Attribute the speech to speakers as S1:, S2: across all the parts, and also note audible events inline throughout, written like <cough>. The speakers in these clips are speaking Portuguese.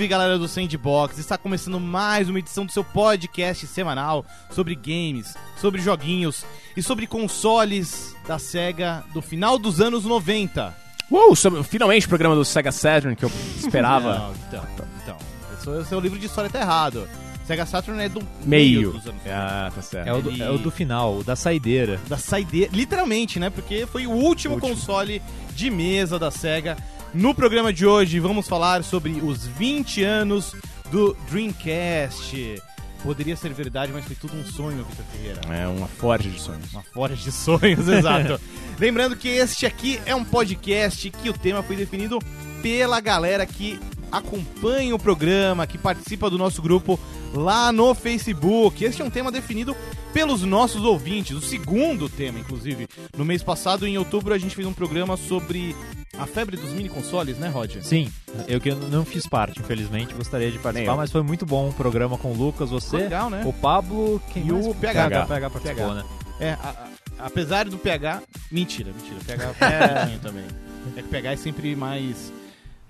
S1: Salve galera do Sandbox! Está começando mais uma edição do seu podcast semanal sobre games, sobre joguinhos e sobre consoles da SEGA do final dos anos 90.
S2: Uou, sobre- finalmente o programa do Sega Saturn que eu <laughs> esperava.
S1: Não, então, então, esse é- o livro de história tá errado. SEGA Saturn é do
S2: Meio.
S1: dos anos
S2: Ah, tá certo.
S3: É o, do, é o do final, o da saideira.
S1: da saideira, literalmente, né? Porque foi o último,
S2: Último.
S1: console de mesa da SEGA. No programa de hoje vamos falar sobre os 20 anos do Dreamcast. Poderia ser verdade, mas foi tudo um sonho, Vitor Ferreira.
S2: É uma forte de sonhos.
S1: Uma fora de sonhos, <laughs> exato. Lembrando que este aqui é um podcast que o tema foi definido pela galera que acompanha o programa, que participa do nosso grupo lá no Facebook. Este é um tema definido pelos nossos ouvintes, o segundo tema, inclusive. No mês passado, em outubro, a gente fez um programa sobre a febre dos mini consoles, né, Roger?
S3: Sim, eu que não fiz parte, infelizmente, gostaria de participar, mas foi muito bom o programa com o Lucas, você,
S1: Legal, né?
S3: o Pablo quem
S1: E
S3: mais?
S1: o PH.
S3: PH, PH participou,
S1: PH.
S3: né?
S1: É, a- a- apesar do PH. Mentira, mentira. O PH é <laughs> também. É que o PH é sempre mais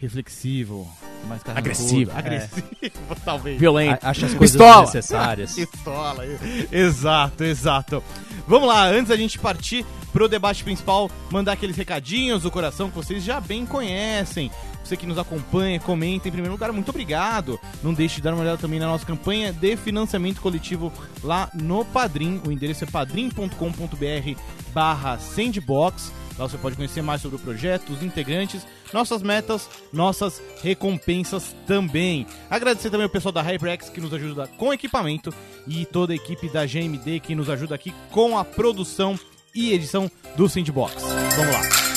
S1: reflexivo, mais carrancudo.
S2: Agressivo.
S1: Agressivo, <laughs> talvez.
S2: Violento.
S3: A- Acha as <laughs> coisas
S2: Pistola.
S3: necessárias. <laughs>
S1: Pistola. Exato, exato. Vamos lá, antes da gente partir pro debate principal, mandar aqueles recadinhos do coração que vocês já bem conhecem. Você que nos acompanha, comenta. Em primeiro lugar, muito obrigado. Não deixe de dar uma olhada também na nossa campanha de financiamento coletivo lá no Padrim. O endereço é padrim.com.br barra sandbox. Lá você pode conhecer mais sobre o projeto, os integrantes, nossas metas, nossas recompensas também. Agradecer também o pessoal da HyperX que nos ajuda com equipamento e toda a equipe da GMD que nos ajuda aqui com a produção e edição do Sandbox. Vamos lá.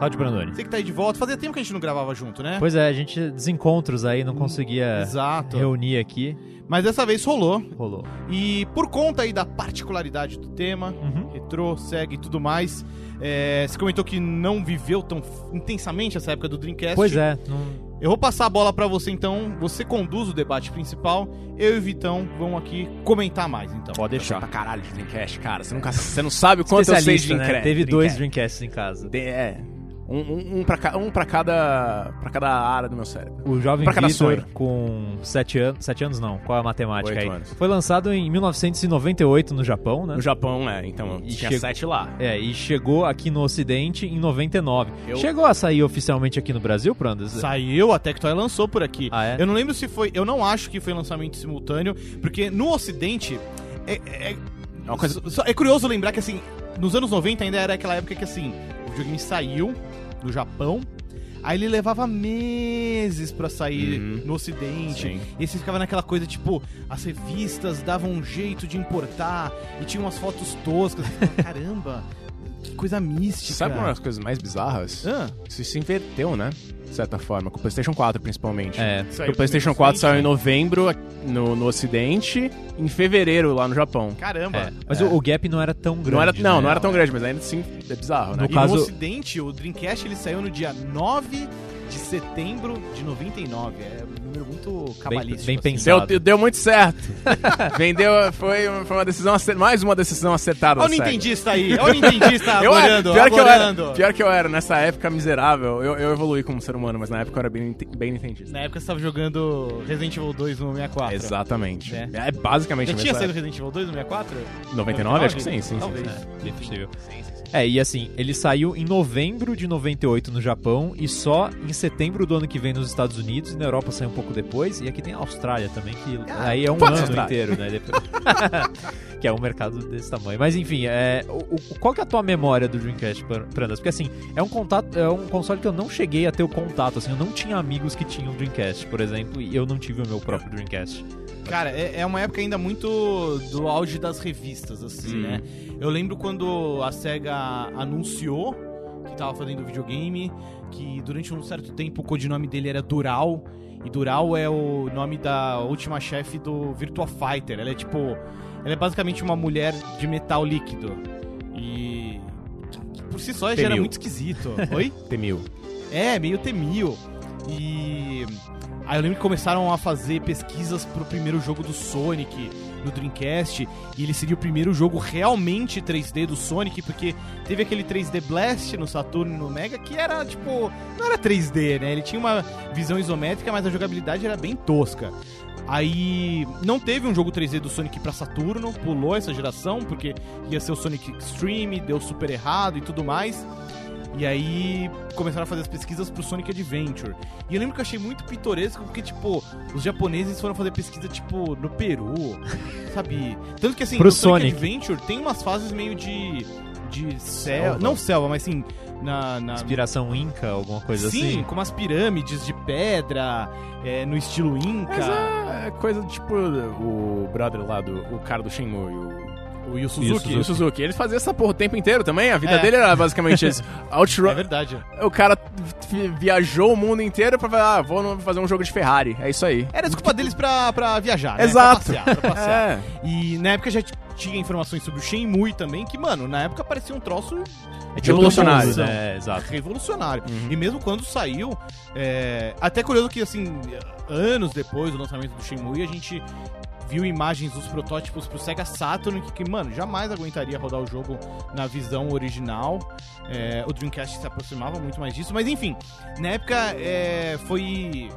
S3: Cláudio Brandoni.
S1: você que tá aí de volta, fazia tempo que a gente não gravava junto, né?
S3: Pois é, a gente desencontros aí, não conseguia
S1: Exato.
S3: reunir aqui.
S1: Mas dessa vez rolou.
S3: Rolou.
S1: E por conta aí da particularidade do tema,
S3: Uhum.
S1: retrô, segue e tudo mais, é, você comentou que não viveu tão intensamente essa época do Dreamcast.
S3: Pois é, não-
S1: Eu vou passar a bola pra você então, você conduz o debate principal, eu e o Vitão vão aqui comentar mais então.
S2: Pode deixar. pra caralho de Dreamcast, cara. Você, nunca, você não sabe o quanto eu sei de
S3: né?
S2: Dreamcast.
S3: Teve dois
S2: Dreamcast.
S3: Dreamcasts em casa.
S2: De- É. Um, um, um, pra, ca- um pra cada. pra cada área do meu cérebro.
S3: O Jovem
S2: Pra
S3: Vitor, com 7 anos. 7 anos não, qual é a matemática
S2: Oito
S3: aí?
S2: anos.
S3: Foi lançado em 1998 no Japão, né?
S2: No Japão, é. Então,
S3: E
S2: tinha
S3: chegou-
S2: sete lá.
S3: É, e chegou aqui no Ocidente em 99.
S2: Eu-
S3: Chegou a sair oficialmente aqui no Brasil, Prandas?
S1: Saiu, a Tectoy lançou por aqui.
S3: Ah, é?
S1: Eu não lembro se foi, eu não acho que foi lançamento simultâneo, porque no ocidente é, é-
S2: É uma coisa.
S1: É curioso lembrar que, assim, nos anos 90 ainda era aquela época que, assim, o videogame saiu no Japão, aí ele levava meses pra sair
S2: Uhum.
S1: no ocidente.
S2: Sim.
S1: E você ficava naquela coisa, tipo, as revistas davam um jeito de importar e tinha umas fotos toscas. Você ficava, <laughs> Caramba, que coisa mística.
S2: Sabe uma das coisas mais bizarras?
S1: Ah,
S2: Isso se inverteu, né? De certa forma, com o PlayStation 4 principalmente.
S3: É.
S2: Porque o PlayStation 4 saiu em novembro no, no Ocidente, em fevereiro lá no Japão.
S1: Caramba.
S3: É, Mas
S2: É.
S3: O, o gap não era tão grande.
S2: não era, não,
S3: né?
S2: não era tão grande, mas ainda assim é bizarro, né?
S3: No
S1: E
S3: caso-
S1: no ocidente, o Dreamcast ele saiu no dia 9 de setembro de 99. É um número muito cabalístico.
S3: bem
S1: assim.
S3: pensado.
S2: Deu, deu muito certo. <laughs> Vendeu, foi, foi uma decisão, mais uma decisão acertada.
S1: Olha o. Nintendista aí, olha o Nintendista <laughs>
S2: Eu
S1: agorando,
S2: pior, que eu era,
S1: agorando.
S2: pior que eu era, nessa época miserável, eu, eu evoluí como ser humano, mas na época eu era bem, bem nintendista.
S1: Na época você tava jogando Resident Evil 2 no 64.
S2: Exatamente.
S1: É.
S2: É, basicamente
S1: Já tinha saído Resident Evil 2 no 64?
S2: época. 99? Acho que sim, sim. sim,
S1: Talvez.
S2: sim.
S3: É, bem possível. É, e assim, ele saiu em novembro de 98 no Japão e só em setembro do ano que vem nos Estados Unidos e na Europa saiu um pouco depois. E aqui tem a Austrália também, que aí é um ano
S2: Austrália.
S3: inteiro, né? Depois- <laughs> que é um mercado desse tamanho. Mas enfim, é, o, o- qual que é a tua memória do Dreamcast, Pran- Prandas? Porque assim, é um, contato, é um console que eu não cheguei a ter o contato, assim, eu não tinha amigos que tinham Dreamcast, por exemplo, e eu não tive o meu próprio Dreamcast.
S1: Cara, é, é uma época ainda muito do auge das revistas, assim,
S2: Hum.
S1: né? Eu lembro quando a SEGA anunciou que tava fazendo videogame, que durante um certo tempo o codinome dele era Dural, e Dural é o nome da última chefe do Virtua Fighter. Ela é tipo. Ela é basicamente uma mulher de metal líquido. E. Por si só já era muito esquisito. <laughs> Oi?
S2: Temil.
S1: É, meio temil. E Aí eu lembro que começaram a fazer pesquisas pro primeiro jogo do Sonic no Dreamcast, e ele seria o primeiro jogo realmente 3D do Sonic, porque teve aquele 3D Blast no Saturno e no Mega que era tipo, não era 3D, né? Ele tinha uma visão isométrica, mas a jogabilidade era bem tosca. Aí não teve um jogo 3D do Sonic pra Saturno, pulou essa geração, porque ia ser o Sonic Extreme, deu super errado e tudo mais. E aí começaram a fazer as pesquisas pro Sonic Adventure. E eu lembro que eu achei muito pitoresco, porque, tipo, os japoneses foram fazer pesquisa, tipo, no Peru, <laughs> sabe? Tanto que, assim,
S3: Pro
S1: no Sonic,
S3: Sonic.
S1: Adventure tem umas fases meio de... De selva. Não selva, mas assim, na, na,
S3: Inspiração Inca, alguma coisa
S1: Sim,
S3: assim.
S1: com umas pirâmides de pedra, é, no estilo Inca.
S2: Mas é coisa tipo o brother lá, do, o cara do Shenmue, o
S1: O Yu Suzuki.
S2: o Suzuki. Eles faziam essa porra o tempo inteiro também. A vida
S1: É.
S2: dele era basicamente isso. <laughs>
S1: É
S2: Outrun.
S1: verdade.
S2: O cara vi- viajou o mundo inteiro pra falar, ah, vou fazer um jogo de Ferrari. É isso aí.
S1: Era desculpa deles pra, pra viajar, né?
S2: Exato.
S1: Pra passear, pra passear. <laughs>
S2: É.
S1: E na época já tinha informações sobre o Shenmue também, que, mano, na época parecia um troço
S3: É
S2: Revolucionário,
S3: né? Exato.
S1: revolucionário.
S2: Uhum.
S1: E mesmo quando saiu, é, até curioso que, assim, anos depois do lançamento do Shenmue, a gente viu imagens dos protótipos pro Sega Saturn, que, que, mano, jamais aguentaria rodar o jogo na visão original. É, o Dreamcast se aproximava muito mais disso, mas enfim, na época é, foi,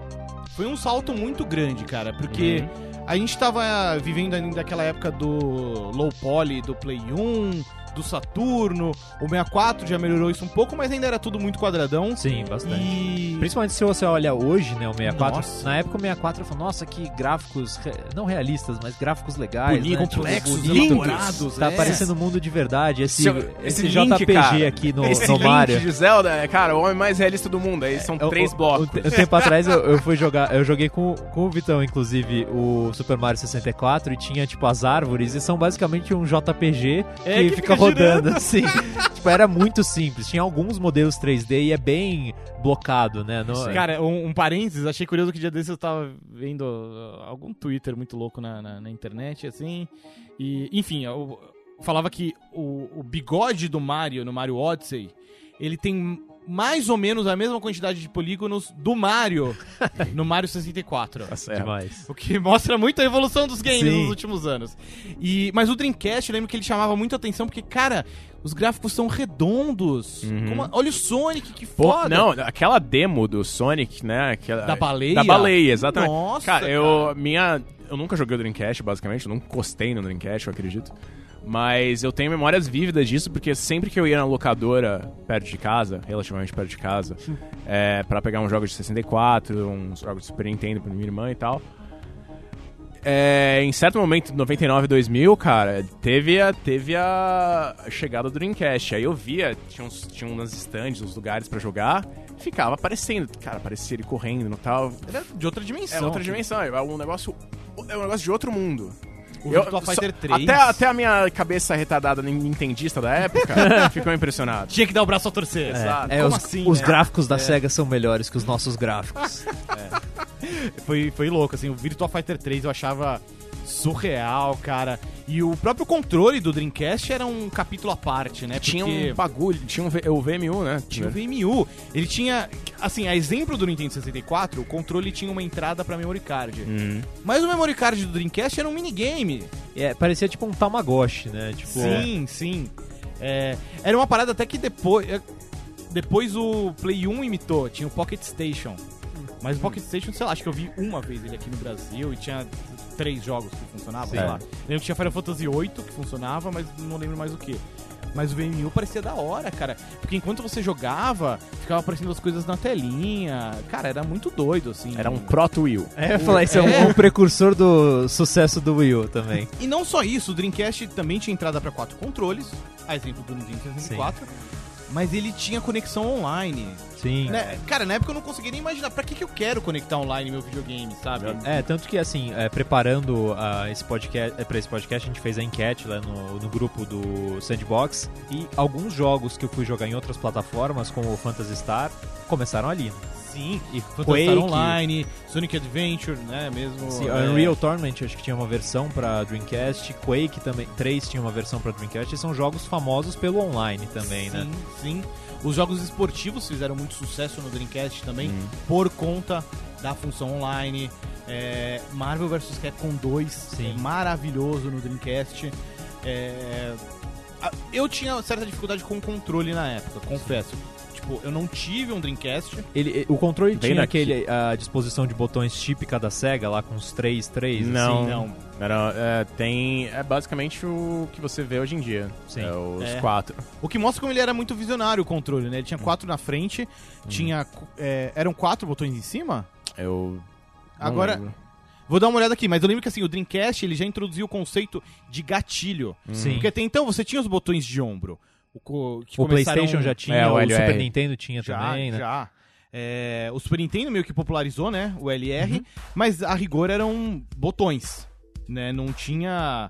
S1: foi um salto muito grande, cara, porque a gente tava vivendo ainda aquela época do low poly do Play 1, do Saturno, o 64 já melhorou isso um pouco, mas ainda era tudo muito quadradão.
S3: Sim, bastante.
S1: E
S3: Principalmente se você olha hoje, né, o 64.
S1: Nossa.
S3: Na época o 64 eu falei, nossa, que gráficos, re- não realistas, mas gráficos legais,
S1: Bonito,
S3: né? Tipo,
S1: complexos,
S3: bonitos.
S1: elaborados,
S3: Tá
S1: é.
S3: parecendo um mundo de verdade. Esse,
S2: Esse-
S3: esse,
S2: link,
S3: JPG
S2: cara,
S3: aqui no,
S2: Esse
S3: no
S2: Link
S3: Mario.
S2: de Zelda, é, cara, o homem mais realista do mundo. Aí são
S3: É, o-
S2: três
S3: o-
S2: blocos.
S3: Um tempo atrás eu, eu fui jogar, eu joguei com, com o Vitão, inclusive, o Super Mario 64 e tinha, tipo, as árvores e são basicamente um JPG
S1: É,
S3: que,
S1: que
S3: fica
S1: fica
S3: rodando, assim. <laughs> tipo, era muito simples. Tinha alguns modelos 3D e é bem blocado, né? No,
S1: Cara, um, um parênteses, achei curioso que dia desses eu tava vendo uh, algum Twitter muito louco na, na, na internet, assim. E, enfim, eu falava que o, o bigode do Mario no Mario Odyssey, ele tem mais ou menos a mesma quantidade de polígonos do Mario <laughs> no Mario 64.
S2: Tá certo.
S3: demais.
S1: O que mostra muito a evolução dos games
S3: Sim.
S1: nos últimos anos. E, mas o Dreamcast, eu lembro que ele chamava muita atenção, porque, cara, os gráficos são redondos.
S2: Uhum.
S1: Como olha o Sonic, que
S2: Pô,
S1: foda.
S2: não, aquela demo do Sonic, né? Aquela,
S1: Da baleia?
S2: Da baleia, exatamente.
S1: Nossa,
S2: cara, eu. Minha. Eu nunca joguei o Dreamcast, basicamente. Eu nunca encostei no Dreamcast, eu acredito. Mas eu tenho memórias vívidas disso, porque sempre que eu ia na locadora perto de casa, relativamente perto de casa, é, para pegar um jogo de 64, uns jogos de Super Nintendo pra minha irmã e tal. É, em certo momento, 99 2000, cara, teve a, teve a chegada do Dreamcast. Aí eu via, tinha, uns, tinha umas stands, uns lugares pra jogar, ficava aparecendo. Cara, aparecia ele correndo e tal.
S1: Era de outra dimensão.
S2: É outra dimensão, é um negócio, é um negócio de outro mundo.
S1: O
S2: Eu-
S1: Virtua
S2: só-
S1: Fighter 3.
S2: Até, até a minha cabeça retardada nintendista da época <laughs> ficou impressionado.
S1: Tinha que dar o braço a torcer.
S2: Exato.
S3: É,
S1: Como
S3: os,
S1: assim,
S3: os
S1: né?
S3: gráficos da SEGA são melhores que os nossos gráficos.
S1: Foi, foi louco, assim. O Virtua Fighter 3 eu achava surreal, cara. E o próprio controle do Dreamcast era um capítulo à parte, né?
S2: Tinha
S1: Porque
S2: um bagulho, tinha um V- o VMU, né?
S1: tinha o VMU. Ele tinha, assim, a exemplo do Nintendo 64, o controle tinha uma entrada pra memory card.
S2: Hum.
S1: Mas o memory card do Dreamcast era um minigame.
S3: É, parecia tipo um Tamagotchi, né? Tipo,
S1: Sim, sim. É, era uma parada até que depois. é, Depois o Play 1 imitou, tinha o Pocket Station. Mas o Pocket Station, sei lá, acho que eu vi uma vez ele aqui no Brasil e tinha três jogos que funcionavam, sei lá. Lembro que tinha Final Fantasy VIII que funcionava, mas não lembro mais o que. Mas o VMU parecia da hora, cara. Porque enquanto você jogava, ficava aparecendo as coisas na telinha. Cara, era muito doido, assim.
S2: Era um Proto Wheel.
S3: É, falar, isso é, um-
S1: É.
S3: um precursor do sucesso do Wii U também.
S1: E não só isso, o Dreamcast também tinha entrada para quatro controles, a exemplo do Nintendo 64, mas ele tinha conexão online.
S3: Sim.
S1: Né? Cara, na época eu não conseguia nem imaginar pra que, que eu quero conectar online meu videogame, sabe?
S3: É, tanto que assim, é, preparando ah, esse podcast, é, pra esse podcast, a gente fez a enquete lá no, no grupo do Sandbox e alguns jogos que eu fui jogar em outras plataformas, como o Phantasy Star, começaram ali.
S1: Sim,
S3: E
S1: Phantasy
S3: Quake.
S1: Star Online, Sonic Adventure, né, mesmo.
S3: Sim,
S1: é,
S3: Unreal Tournament acho que tinha uma versão pra Dreamcast, Quake também, 3 tinha uma versão pra Dreamcast, e são jogos famosos pelo online também,
S1: sim,
S3: né?
S1: Sim, Os jogos esportivos fizeram muito sucesso no Dreamcast também, por conta da função online. É, Marvel vs Capcom 2
S3: Sim.
S1: é maravilhoso no Dreamcast. É, eu tinha certa dificuldade com o controle na época, confesso. Tipo, eu não tive um Dreamcast.
S3: Ele, o controle
S2: Bem
S3: tinha
S2: daqui.
S3: aquele, a disposição de botões típica da SEGA, lá com os 3, 3,
S2: Não.
S3: assim.
S1: Não.
S2: Era, é, tem. É basicamente o que você vê hoje em dia.
S3: Sim.
S2: É os
S1: É.
S2: quatro.
S1: O que mostra como ele era muito visionário o controle, né? Ele tinha quatro na frente, tinha. é, eram quatro botões em cima?
S2: Eu. não
S1: Agora-
S2: lembro.
S1: Vou dar uma olhada aqui, mas eu lembro que assim, o Dreamcast ele já introduziu o conceito de gatilho.
S3: Sim.
S1: Porque até então você tinha os botões de ombro. O,
S3: O PlayStation já tinha,
S2: É, o
S3: o,
S2: LR.
S3: Super Nintendo tinha
S1: Já,
S3: também, né?
S1: já. É, o Super Nintendo meio que popularizou, né? O LR,
S3: Uhum.
S1: mas a rigor eram botões, né? Não tinha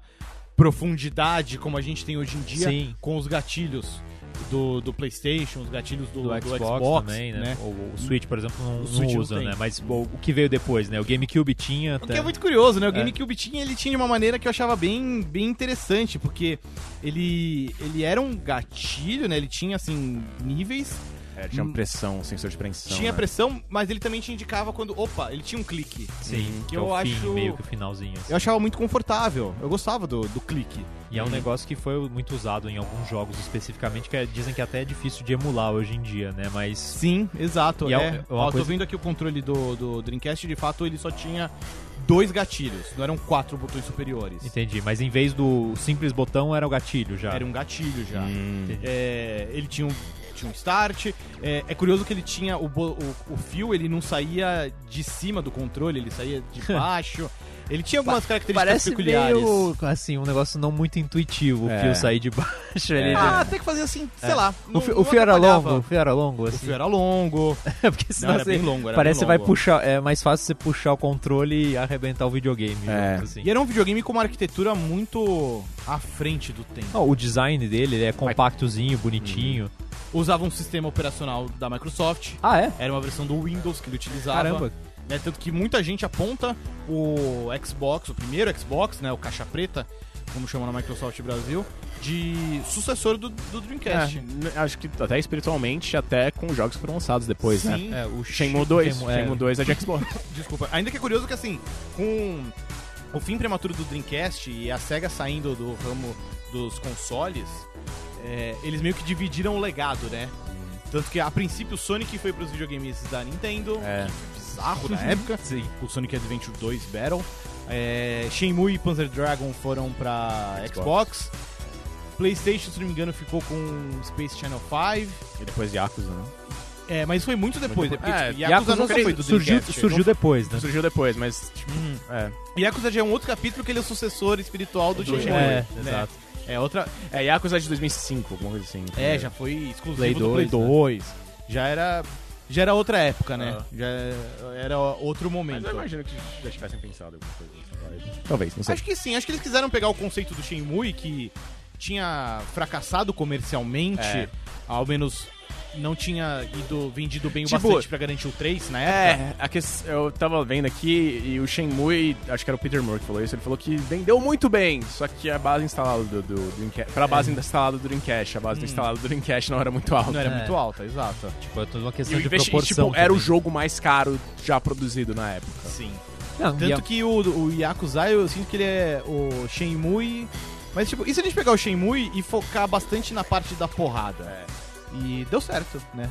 S1: profundidade como a gente tem hoje em dia
S3: Sim.
S1: com os gatilhos do, do PlayStation, os gatilhos do,
S3: Do,
S1: do
S3: Xbox, também, né? O, o Switch, por exemplo, não, não
S1: não
S3: usa,
S1: tem.
S3: né? Mas o, o que veio depois, né? O GameCube tinha.
S1: O que
S3: até-
S1: é muito curioso, né? O
S3: É.
S1: GameCube tinha, ele tinha de uma maneira que eu achava bem, bem interessante, porque ele, ele era um gatilho, né? Ele tinha, assim, níveis,
S2: É, tinha
S1: Hum.
S2: pressão, sensor de pressão.
S1: tinha
S2: né?
S1: pressão, mas ele também te indicava quando, opa, ele tinha um clique.
S3: Sim,
S1: que
S3: que
S1: eu
S3: é o fim,
S1: acho-
S3: meio que o finalzinho. assim.
S1: Eu achava muito confortável, eu gostava do, do clique.
S3: E é um negócio que foi muito usado em alguns jogos especificamente, que é- dizem que até é difícil de emular hoje em dia, né? Mas.
S1: Sim, exato.
S3: E é
S1: é.
S3: uma
S1: Ó,
S3: coisa-
S1: Tô vendo aqui o controle do, do Dreamcast, de fato ele só tinha dois gatilhos, não eram quatro botões superiores.
S3: Entendi, mas em vez do simples botão era o gatilho já.
S1: Era um gatilho já.
S2: Hum.
S3: Entendi.
S1: É, ele tinha um, tinha um start. É, é curioso que ele tinha o, o, o fio, ele não saía de cima do controle, ele saía de <laughs> baixo. ele tinha algumas características
S3: Parece
S1: peculiares.
S3: meio, assim, um negócio não muito intuitivo, o
S2: É.
S3: fio sair de baixo. Ele
S1: Ah, até que fazia assim, sei
S3: É.
S1: lá.
S3: o,
S1: não-
S3: fio,
S1: não
S3: o fio era longo, o fio era longo,
S1: O
S3: assim.
S1: fio era longo.
S3: Porque
S1: Não,
S3: senão
S1: era
S3: você,
S1: bem longo, era
S3: parece que vai puxar, é mais fácil você puxar o controle e arrebentar o videogame.
S2: É.
S3: assim.
S1: E era um videogame com uma arquitetura muito à frente do tempo.
S3: Não, o design dele ele é compactozinho, bonitinho.
S1: Usava um sistema operacional da Microsoft.
S3: Ah, é?
S1: Era uma versão do Windows que ele utilizava.
S3: Caramba.
S1: né? Tanto que muita gente aponta o Xbox, o primeiro Xbox, né? O caixa preta, como chama na Microsoft Brasil, de sucessor do, do Dreamcast.
S2: É, acho que até espiritualmente, até com jogos que foram lançados depois, né?
S1: Sim.
S3: É, o
S2: Shenmue 2.
S3: Shenmue, é.
S2: Shenmue 2 é de Xbox. <laughs>
S1: Desculpa. Ainda que é curioso que, assim, com o fim prematuro do Dreamcast e a SEGA saindo do ramo dos consoles, é, eles meio que dividiram o legado, né? Tanto que, a princípio, o Sonic foi pros videogames da Nintendo,
S2: É.
S1: bizarro na época.
S3: Sim.
S1: o Sonic Adventure 2 Battle. É, Shenmue e Panzer Dragon foram pra Xbox. PlayStation, se não me engano, ficou com Space Channel 5.
S2: E depois Yakuza, né?
S1: É, mas foi muito depois, né?
S2: depois.
S1: Porque,
S2: É,
S1: tipo, Yakuza,
S3: Yakuza
S1: nunca foi do
S3: surgiu,
S1: Dreamcast.
S3: surgiu depois, né?
S2: Surgiu depois, mas, tipo,
S1: Hum.
S2: é.
S1: Yakuza já é um outro capítulo que ele é o sucessor espiritual do
S2: Do
S1: Shenmue.
S3: É,
S1: né?
S3: exato.
S1: É outra...
S2: É, Yakuza de 2005, alguma coisa assim.
S1: É, já foi exclusivo
S3: Play
S1: do Play
S3: 2, né?
S1: 2. Já era... Já era outra época, né?
S2: Ah.
S1: Já era outro
S2: Mas
S1: momento.
S2: eu imagino que já tivessem pensado alguma coisa vibe. Talvez, não sei.
S1: Acho que sim, acho que eles quiseram pegar o conceito do Shenmue, que tinha fracassado comercialmente,
S2: É.
S1: ao menos não tinha ido vendido bem o
S2: Tipo,
S1: bastante pra garantir o 3 na época.
S2: É, a que, eu tava vendo aqui e o Shenmue, acho que era o Peter Moore que falou isso, ele falou que vendeu muito bem, só que a base instalada do, do Dreamcast, pra base instalada do Dreamcast, a base instalada do Dreamcast não era muito alta.
S1: Não era
S3: É.
S1: muito alta, exato.
S3: Tipo, é tudo uma questão de
S2: investi- e,
S3: proporção.
S2: tipo, era o jogo mais caro já produzido na época.
S1: Sim.
S3: Não, e
S1: Tanto que o, o Yakuza, eu sinto que ele é o Shenmue... Mas, tipo, e se a gente pegar o Shenmue e focar bastante na parte da porrada?
S2: É.
S1: E deu certo, né?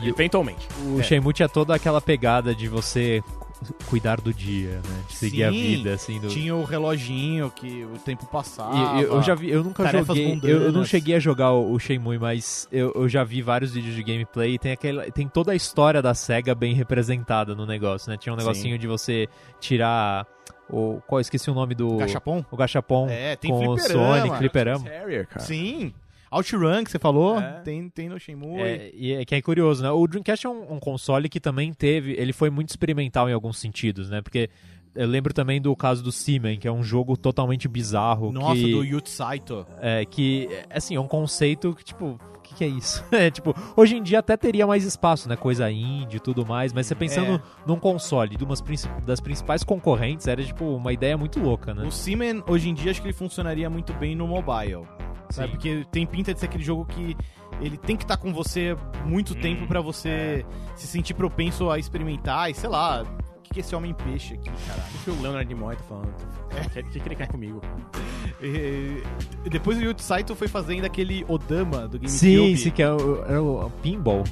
S2: E eventualmente.
S3: O
S1: É.
S3: Shenmue tinha toda aquela pegada de você cu- cuidar do dia, né? De seguir a
S1: Sim,
S3: vida, assim. Do...
S1: Tinha o reloginho que o tempo passava.
S3: E eu, eu já vi, eu nunca joguei, eu, eu não
S1: mundanas.
S3: cheguei a jogar o, o Shenmue, mas eu, eu já vi vários vídeos de gameplay e tem, aquela, tem toda a história da SEGA bem representada no negócio, né? Tinha um negocinho de você tirar o... Qual, esqueci o nome do...
S1: Gachapon?
S3: O gachapon
S1: É, tem
S3: com o. Sonic, fliperama.
S2: Harrier, cara.
S1: Sim. OutRun, que você falou,
S2: É.
S1: tem, tem no Shenmue.
S3: É, e é que é curioso, né? O Dreamcast é um, um console que também teve, ele foi muito experimental em alguns sentidos, né? Porque eu lembro também do caso do Seaman, que é um jogo totalmente bizarro.
S1: Nossa,
S3: que,
S1: do Yuji Saito.
S3: é, que, assim, é um conceito que, tipo, que, que é isso? <laughs> É, tipo, hoje em dia até teria mais espaço, né? Coisa indie e tudo mais, mas você pensando
S1: É.
S3: num console de umas princi- das principais concorrentes, era, tipo, uma ideia muito louca, né?
S1: O Seaman, hoje em dia, acho que ele funcionaria muito bem no mobile. Sabe?
S3: Sim.
S1: Porque tem pinta de ser aquele jogo que ele tem que estar com você muito
S2: Hum,
S1: tempo pra você se sentir propenso a experimentar e sei lá. O que, que é esse homem peixe aqui, caralho?
S2: O que o Leonard Nimoy tá falando? O que, que, que ele quer comigo? <laughs>
S1: E- depois o Yuji Saito foi fazendo aquele Odama do GameCube.
S3: Sim, sim, que é o, era o pinball.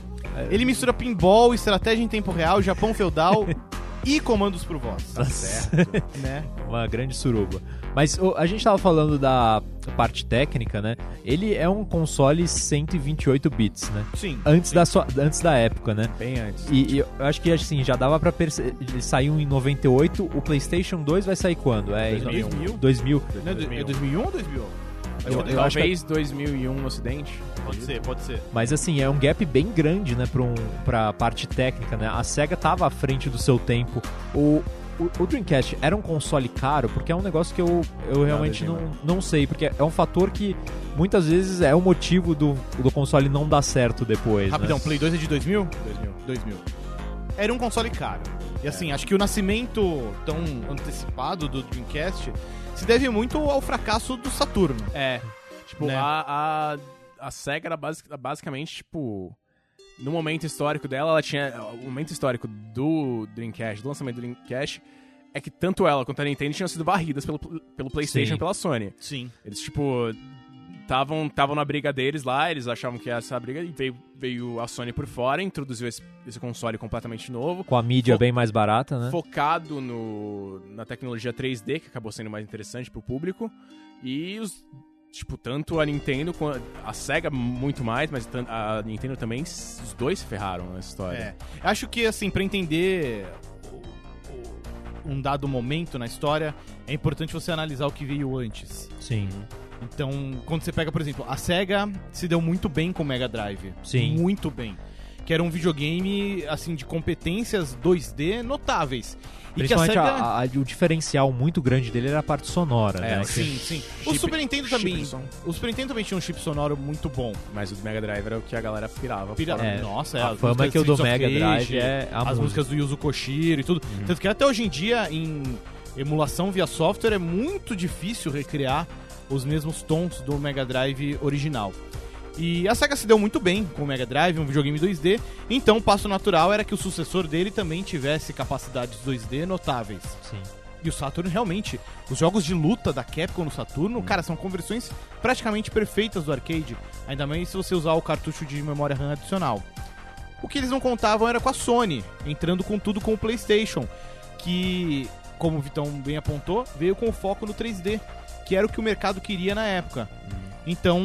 S1: Ele mistura pinball, estratégia em tempo real, Japão feudal <laughs> e comandos por voz.
S3: Tá certo.
S1: Né?
S3: Uma grande suruba. Mas a gente tava falando da parte técnica, né? Ele é um console 128 bits, né?
S1: Sim.
S3: Antes, da, sua, antes da época, né?
S2: Bem antes.
S3: E, e eu acho que assim, já dava pra perceber. Ele saiu em 98, o PlayStation 2 vai sair quando? É em
S2: 2000.
S3: 2000.
S1: Não, é 2001 ou 2000?
S3: Eu-
S1: Acho que é
S3: eu acho
S2: Talvez 2001 no ocidente.
S1: Pode ser, pode ser.
S3: Mas assim, é um gap bem grande, né, pra, um, pra parte técnica, né? A SEGA tava à frente do seu tempo. O, o, o Dreamcast era um console caro, porque é um negócio que eu, eu realmente não, não sei, porque é um fator que muitas vezes é o motivo do, do console não dar certo depois.
S1: Rapidão,
S3: né?
S1: Play 2 é de 2000?
S2: 2000.
S1: 2000. Era um console caro. E assim, acho que o nascimento tão antecipado do Dreamcast se deve muito ao fracasso do Saturno.
S2: É. Tipo,
S1: Né?
S2: a, a, a SEGA era basic- basicamente, tipo. No momento histórico dela, ela tinha. O momento histórico do Dreamcast, do lançamento do Dreamcast, é que tanto ela quanto a Nintendo tinham sido varridas pelo, pelo PlayStation e pela Sony.
S1: Sim.
S2: Eles, tipo. Estavam tavam na briga deles lá, eles achavam que essa briga, e veio, veio a Sony por fora, introduziu esse, esse console completamente novo,
S3: Com a mídia bem mais barata, né?
S2: focado no, na tecnologia 3D, que acabou sendo mais interessante pro público. E os. Tipo, tanto a Nintendo quanto a SEGA muito mais, mas a Nintendo também, os dois se ferraram nessa história.
S1: É. Acho que, assim, pra entender um dado momento na história, é importante você analisar o que veio antes.
S3: Sim.
S1: Então, quando você pega, por exemplo, a SEGA se deu muito bem com o Mega Drive.
S3: Sim.
S1: Muito bem. Que era um videogame, assim, de competências 2D notáveis. E que a
S3: Principalmente
S1: SEGA...
S3: a- a- o diferencial muito grande dele era a parte sonora,
S2: É,
S3: né?
S1: Sim, sim. o
S2: Chip-
S1: Super Nintendo também. O Super Nintendo também tinha um chip sonoro muito bom.
S2: Mas o Mega Drive era o que a galera pirava.
S1: Pira-.
S3: É,
S1: Nossa, é.
S3: a fama que eu dou
S1: Streets of
S3: Mega
S1: Rage,
S3: Drive é a
S1: As
S3: música.
S1: músicas do Yuzo Koshiro e tudo. Tanto que até hoje em dia, em emulação via software, é muito difícil recriar os mesmos tons do Mega Drive original. E a SEGA se deu muito bem com o Mega Drive, um videogame 2D, então o passo natural era que o sucessor dele também tivesse capacidades 2D notáveis.
S3: Sim.
S1: E o Saturn realmente, os jogos de luta da Capcom no Saturno, cara, são conversões praticamente perfeitas do arcade, ainda mais se você usar o cartucho de memória RAM adicional. O que eles não contavam era com a Sony, entrando com tudo com o PlayStation, que, como o Vitão bem apontou, veio com o foco no 3D, que era o que o mercado queria na época. Então,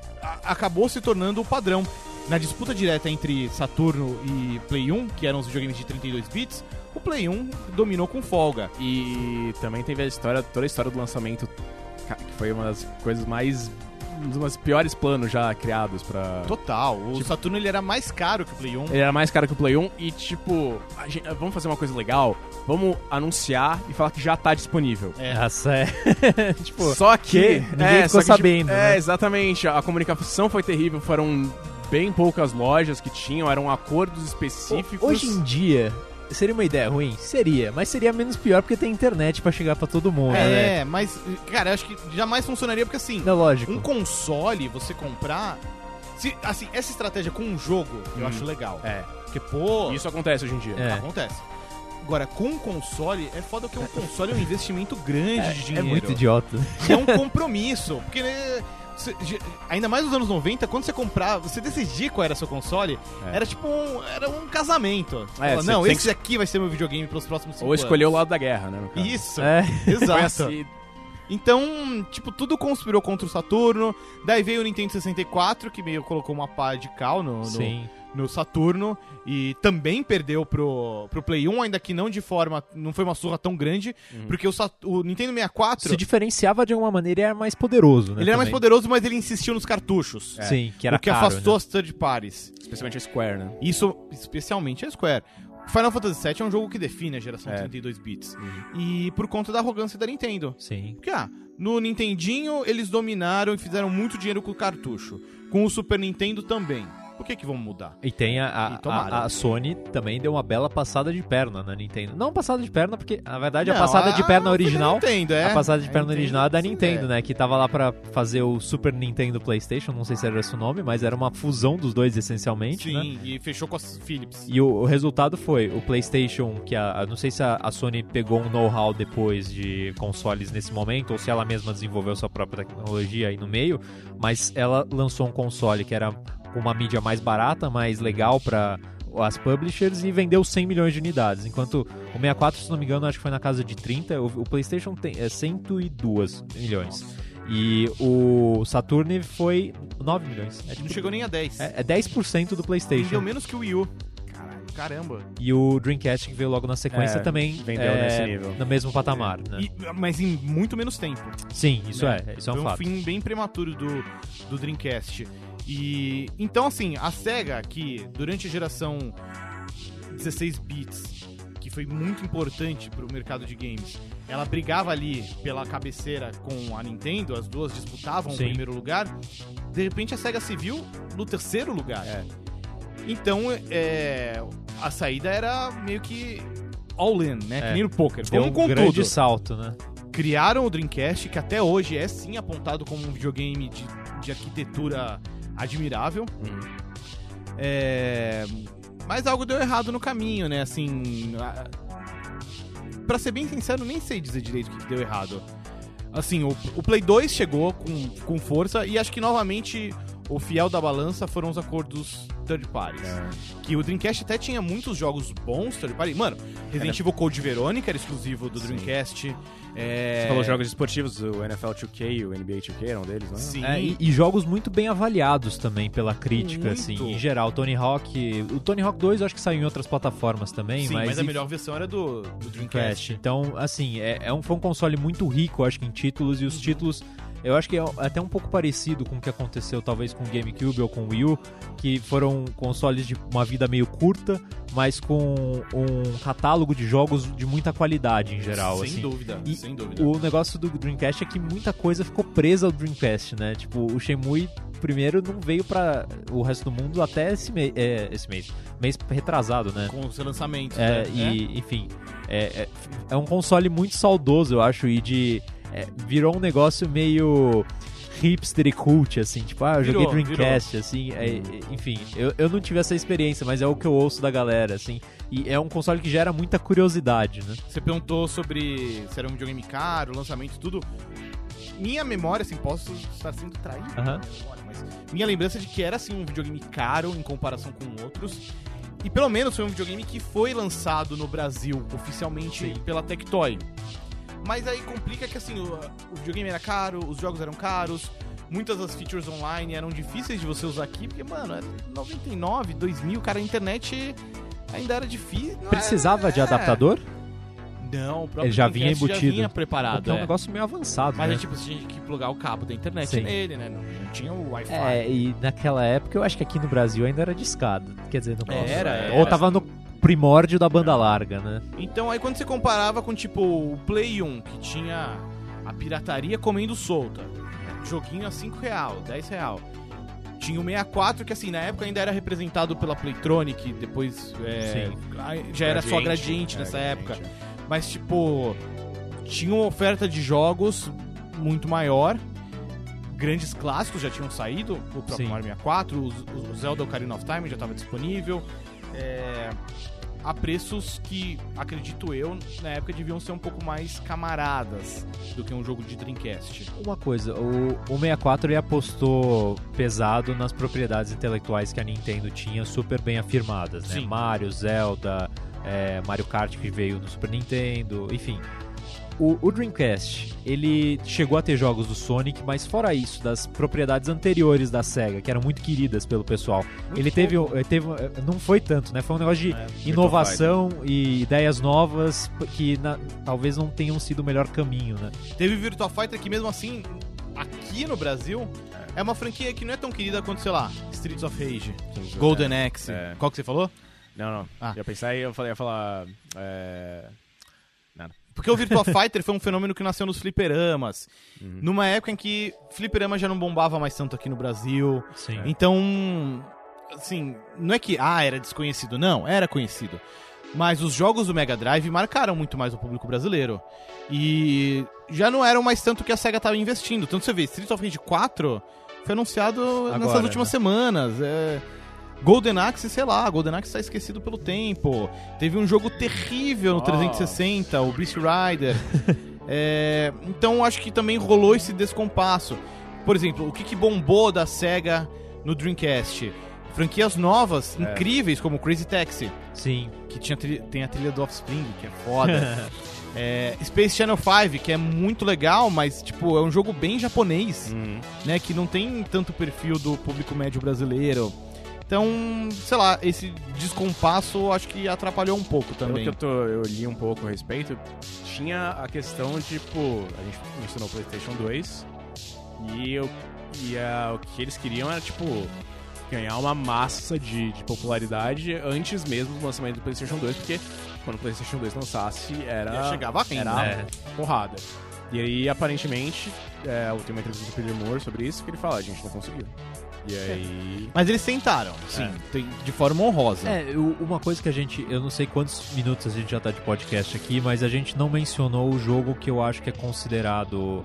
S1: a- acabou se tornando o padrão. Na disputa direta entre Saturno e Play 1, que eram os videogames de 32 bits, o Play 1 dominou com folga.
S2: E também teve a história, toda a história do lançamento, que foi uma das coisas mais. Um dos piores planos já criados pra.
S1: Total. O
S2: Tipo-
S1: Saturno ele era mais caro que o Play 1.
S2: Ele era mais caro que o Play 1 e, tipo, a gente- vamos fazer uma coisa legal, vamos anunciar e falar que já tá disponível.
S1: É.
S3: Essa <laughs> é. tipo,
S2: Só que.
S3: que ninguém ficou
S2: só que, tipo,
S3: sabendo,
S2: É,
S3: né?
S2: exatamente. A comunicação foi terrível, foram bem poucas lojas que tinham, eram acordos específicos.
S3: hoje em dia, seria uma ideia ruim? Seria, mas seria menos pior porque tem internet pra chegar pra todo mundo, né?
S1: É, mas, cara, eu acho que jamais funcionaria porque assim,
S3: Não, lógico.
S1: um console você comprar. Se, assim, essa estratégia com um jogo eu
S2: Hum.
S1: acho legal.
S2: É,
S1: Porque, pô,
S2: isso acontece hoje em dia.
S3: É.
S1: acontece. Agora, com um console, é foda que um console é um investimento grande de
S3: É
S1: dinheiro.
S3: muito idiota.
S1: E é um compromisso. Porque, né, ge- ainda mais nos anos 90, quando você comprava, você decidir qual era seu console,
S2: É.
S1: era tipo um, era um casamento.
S2: É,
S1: fala, não, esse aqui vai ser meu videogame pros próximos cinco
S2: Ou escolher o
S1: anos.
S2: lado da guerra, né?
S1: Isso,
S3: É. <laughs>
S1: exato.
S2: Assim,
S1: Então, tipo, tudo conspirou contra o Saturno. Daí veio o Nintendo 64, que meio colocou uma pá de cal no, no,
S3: Sim.
S1: No Saturno e também perdeu pro, pro Play 1, ainda que não de forma. não foi uma surra tão grande, porque o, Sat- o Nintendo 64.
S3: Se diferenciava de alguma maneira e era mais poderoso, né?
S1: Ele era mais
S3: também.
S1: poderoso, mas ele insistiu nos cartuchos.
S3: Sim, que era
S1: o que
S3: caro,
S1: afastou
S3: né?
S1: as third parties.
S2: Especialmente a Square, né?
S1: Isso, especialmente a Square. Final Fantasy VII é um jogo que define a geração
S2: É.
S1: 32 bits. E por conta da arrogância da Nintendo.
S3: Sim.
S1: Porque, ah, no Nintendinho eles dominaram e fizeram muito dinheiro com o cartucho. Com o Super Nintendo também. Por que que vão mudar?
S3: E tem a, a,
S1: E
S3: a- a Sony também deu uma bela passada de perna na Nintendo. Não passada de perna, porque na verdade a
S1: Não,
S3: passada de perna original.
S1: Nintendo, é.
S3: A passada de
S1: A
S3: perna original é da Nintendo,
S1: é.
S3: né? Que tava lá pra fazer o Super Nintendo PlayStation, não sei se era esse o nome, mas era uma fusão dos dois essencialmente,
S1: Sim,
S3: né?
S1: e fechou com as Philips.
S3: E o, o resultado foi o PlayStation, que a, a- não sei se a, a Sony pegou um know-how depois de consoles nesse momento, ou se ela mesma desenvolveu sua própria tecnologia aí no meio, mas ela lançou um console que era com uma mídia mais barata, mais legal para as publishers e vendeu 100 milhões de unidades, enquanto o 64, se não me engano, acho que foi na casa de 30, o, o PlayStation tem é 102 milhões. E o Saturn foi 9 milhões. É,
S1: Não
S3: tipo,
S1: chegou nem a 10.
S3: é, é 10% do
S1: Vendeu
S3: PlayStation.
S1: menos que o Wii U. Caramba.
S3: E o Dreamcast que veio logo na sequência
S2: É,
S3: também
S2: vendeu
S3: é,
S2: nesse nível.
S3: no mesmo patamar, né?
S1: E- mas em muito menos tempo.
S3: Sim, isso
S1: né?
S3: é, isso é um
S1: Foi um
S3: fato.
S1: fim bem prematuro do, do Dreamcast. E então assim, a SEGA que durante a geração 16 bits, que foi muito importante pro mercado de games, ela brigava ali pela cabeceira com a Nintendo, as duas disputavam
S3: Sim.
S1: o primeiro lugar. De repente a SEGA se viu no terceiro lugar.
S2: É.
S1: Então, é, a saída era meio que all in, né?
S3: É.
S1: Que nem no poker.
S3: Deu
S1: Vamos
S3: um grande
S1: tudo
S3: salto, né?
S1: criaram o Dreamcast, que até hoje é sim apontado como um videogame de, de arquitetura admirável. É, Mas algo deu errado no caminho, né? Assim. a- Pra ser bem sincero, nem sei dizer direito o que que deu errado. Assim, o, o Play 2 chegou com, com força e acho que novamente o fiel da balança foram os acordos third parties.
S2: É.
S1: Que o Dreamcast até tinha muitos jogos bons third party. Mano, Resident Evil Code Verônica era exclusivo do
S2: Sim.
S1: Dreamcast. É...
S2: Você falou jogos esportivos, o NFL 2K e o NBA 2K eram deles, né?
S1: Sim.
S3: É, e, e jogos muito bem avaliados também pela crítica,
S1: Muito.
S3: assim, em geral. Tony Hawk. O Tony Hawk 2 eu acho que saiu em outras plataformas também,
S1: Sim,
S3: mas.
S1: mas, a
S3: e-
S1: melhor versão era do, do Dreamcast.
S3: Dreamcast. Então, assim, é, é um, foi um console muito rico, acho que em títulos, e os títulos. Eu acho que é até um pouco parecido com o que aconteceu talvez com o GameCube ou com o Wii U, que foram consoles de uma vida meio curta, mas com um catálogo de jogos de muita qualidade em geral.
S1: Sem
S3: assim.
S1: dúvida,
S3: E
S1: sem dúvida.
S3: O negócio do Dreamcast é que muita coisa ficou presa ao Dreamcast, né? Tipo, o Shenmue primeiro não veio pra o resto do mundo até esse, mês é, esse mês. Mês retrasado, né?
S1: Com os seus lançamentos.
S3: É,
S1: né?
S3: e, enfim, é, é, é um console muito saudoso, eu acho, e de. É, virou um negócio meio hipster e cult, assim, tipo, ah, eu
S1: Virou,
S3: joguei Dreamcast, assim, é, é, enfim, eu, eu não tive essa experiência, mas é o que eu ouço da galera, assim, e é um console que gera muita curiosidade, né?
S1: Você perguntou sobre se era um videogame caro, lançamento, tudo. Minha memória, assim, posso estar sendo traído, memória, mas minha lembrança de que era, assim, um videogame caro em comparação com outros. E pelo menos foi um videogame que foi lançado no Brasil oficialmente
S3: Sim.
S1: pela Tectoy. Mas aí complica que, assim, o, o videogame era caro, os jogos eram caros, muitas das features online eram difíceis de você usar aqui, porque, mano, era 99, 2000, cara, a internet ainda era difícil. não
S3: Precisava
S1: era-
S3: de
S1: é.
S3: adaptador?
S1: Não, o próprio
S3: Ele já vinha embutido.
S1: Já vinha preparado,
S3: Porque é um
S1: é.
S3: negócio meio avançado,
S1: Mas
S3: né?
S1: é tipo, você tinha que plugar o cabo da internet
S3: Sim.
S1: nele, né? Não, não tinha o Wi-Fi.
S3: É, e naquela época eu acho que aqui no Brasil ainda era discado. Quer dizer, no
S1: Era, era.
S3: Ou tava no primórdio da banda larga, né?
S1: Então aí quando você comparava com tipo o Play 1, que tinha a pirataria comendo solta, joguinho a 5 real, 10 real. Tinha o 64, que assim, na época ainda era representado pela Playtronic, depois é, já era só Gradiente
S2: é,
S1: nessa
S2: Gradiente,
S1: época. Mas tipo, tinha uma oferta de jogos muito maior. Grandes clássicos já tinham saído, o próprio
S3: Sim.
S1: Mario 64, o, o Zelda Ocarina of Time já estava disponível. É, a preços que, acredito eu, na época deviam ser um pouco mais camaradas do que um jogo de Dreamcast.
S3: Uma coisa, o, o 64 ele apostou pesado nas propriedades intelectuais que a Nintendo tinha super bem afirmadas, né?
S1: Sim.
S3: Mario, Zelda, é, Mario Kart que veio no Super Nintendo, enfim. O, o Dreamcast, ele chegou a ter jogos do Sonic, mas fora isso, das propriedades anteriores da SEGA, que eram muito queridas pelo pessoal, ele teve, ele teve. Não foi tanto, né? Foi um negócio de
S2: É,
S3: inovação e ideias novas que na- talvez não tenham sido o melhor caminho, né?
S1: Teve Virtua Fighter que mesmo assim, aqui no Brasil, é uma franquia que não é tão querida quanto, sei lá, Streets of Rage, Golden Axe.
S2: É.
S1: Qual que você falou?
S2: Não, não.
S1: Ah.
S2: Já pensei, eu falei, ia falar. É...
S1: Porque o Virtua Fighter foi um fenômeno que nasceu nos fliperamas.
S2: Uhum.
S1: Numa época em que fliperama já não bombava mais tanto aqui no Brasil.
S3: Sim.
S1: Então, assim, não é que, ah, era desconhecido. Não, era conhecido. Mas os jogos do Mega Drive marcaram muito mais o público brasileiro. E já não eram mais tanto que a SEGA estava investindo. Tanto você vê, Street of Rage 4 foi anunciado nessas
S3: Agora,
S1: últimas
S3: né?
S1: semanas. É... Golden Axe, sei lá, Golden Axe tá esquecido pelo tempo. Teve um jogo terrível no
S2: Nossa.
S1: 360, o Beast Rider. <laughs> É, então acho que também rolou esse descompasso. Por exemplo, o que, que bombou da SEGA no Dreamcast? Franquias novas,
S2: É.
S1: incríveis, como Crazy Taxi,
S3: Sim.
S1: que tinha tem a trilha do Offspring, que é foda. <laughs> É, Space Channel 5, que é muito legal, mas tipo, é um jogo bem japonês,
S2: Uhum.
S1: né? Que não tem tanto perfil do público médio brasileiro. Então, sei lá, esse descompasso acho que atrapalhou um pouco
S2: Pelo
S1: também.
S2: que eu, tô, eu li um pouco a respeito, tinha a questão de, tipo, a gente mencionou o PlayStation 2 e, eu, e a- o que eles queriam era, tipo, ganhar uma massa de, de popularidade antes mesmo do lançamento do PlayStation 2, porque quando o PlayStation 2 lançasse era,
S1: Já chegava rindo,
S2: era
S1: né?
S2: porrada. E aí, aparentemente, é, eu tenho uma entrevista do Peter Moore sobre isso, que ele fala, a gente não conseguiu. E aí...
S1: Mas eles tentaram, sim, tem- de forma honrosa.
S3: É, uma coisa que a gente. Eu não sei quantos minutos a gente já tá de podcast aqui, mas a gente não mencionou o jogo que eu acho que é considerado.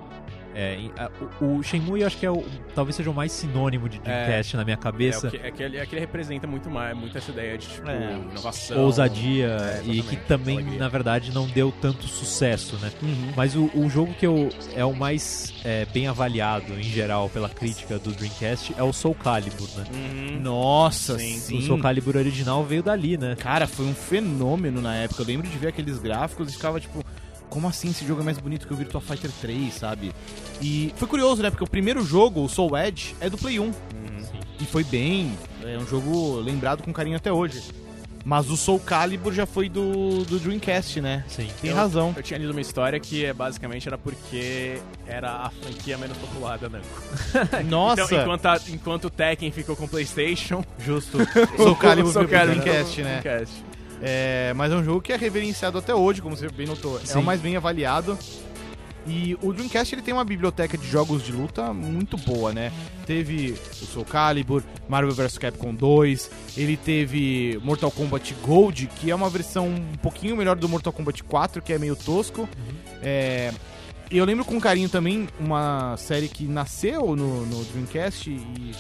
S3: É, o, o Shenmue eu acho que é o, talvez seja o mais sinônimo de Dreamcast na minha
S2: É,
S3: cabeça.
S2: o que, é, que ele, é que ele representa muito mais, muito essa ideia de, tipo,
S1: É.
S2: inovação.
S3: ousadia
S2: É,
S3: e que também,
S2: alegria.
S3: na verdade, não deu tanto sucesso, né?
S1: Uhum.
S3: Mas o, o jogo que eu, é o mais é, bem avaliado em geral pela crítica do Dreamcast é o Soul Calibur, né?
S2: Uhum.
S1: Nossa,
S2: Sim.
S1: sim.
S3: O Soul Calibur original veio dali, né?
S1: Cara, foi um fenômeno na época. Eu lembro de ver aqueles gráficos e ficava tipo, como assim esse jogo é mais bonito que o Virtua Fighter 3, sabe? E foi curioso, né? Porque o primeiro jogo, o Soul Edge, é do Play 1.
S2: Uhum.
S1: E foi bem. É um jogo lembrado com carinho até hoje. Mas o Soul Calibur já foi do, do Dreamcast, né?
S3: Sim.
S1: Tem
S2: Eu-
S1: razão.
S2: Eu tinha lido uma história que é, basicamente era porque era a franquia menos popular da Namco. <laughs>
S1: Nossa!
S2: Então, enquanto, a- enquanto o Tekken ficou com o PlayStation,
S1: Justo. <laughs> Soul Calibur
S2: o Soul
S1: veio pro
S2: Calibur
S1: Dreamcast, né?
S2: Dreamcast.
S1: É, mas é um jogo que é reverenciado até hoje, como você bem notou. É
S3: Sim.
S1: o mais bem avaliado. E o Dreamcast ele tem uma biblioteca de jogos de luta muito boa, né? Teve o Soul Calibur, Marvel vs Capcom 2, ele teve Mortal Kombat Gold, que é uma versão um pouquinho melhor do Mortal Kombat 4, que é meio tosco. É, e eu lembro com carinho também uma série que nasceu no, no Dreamcast e,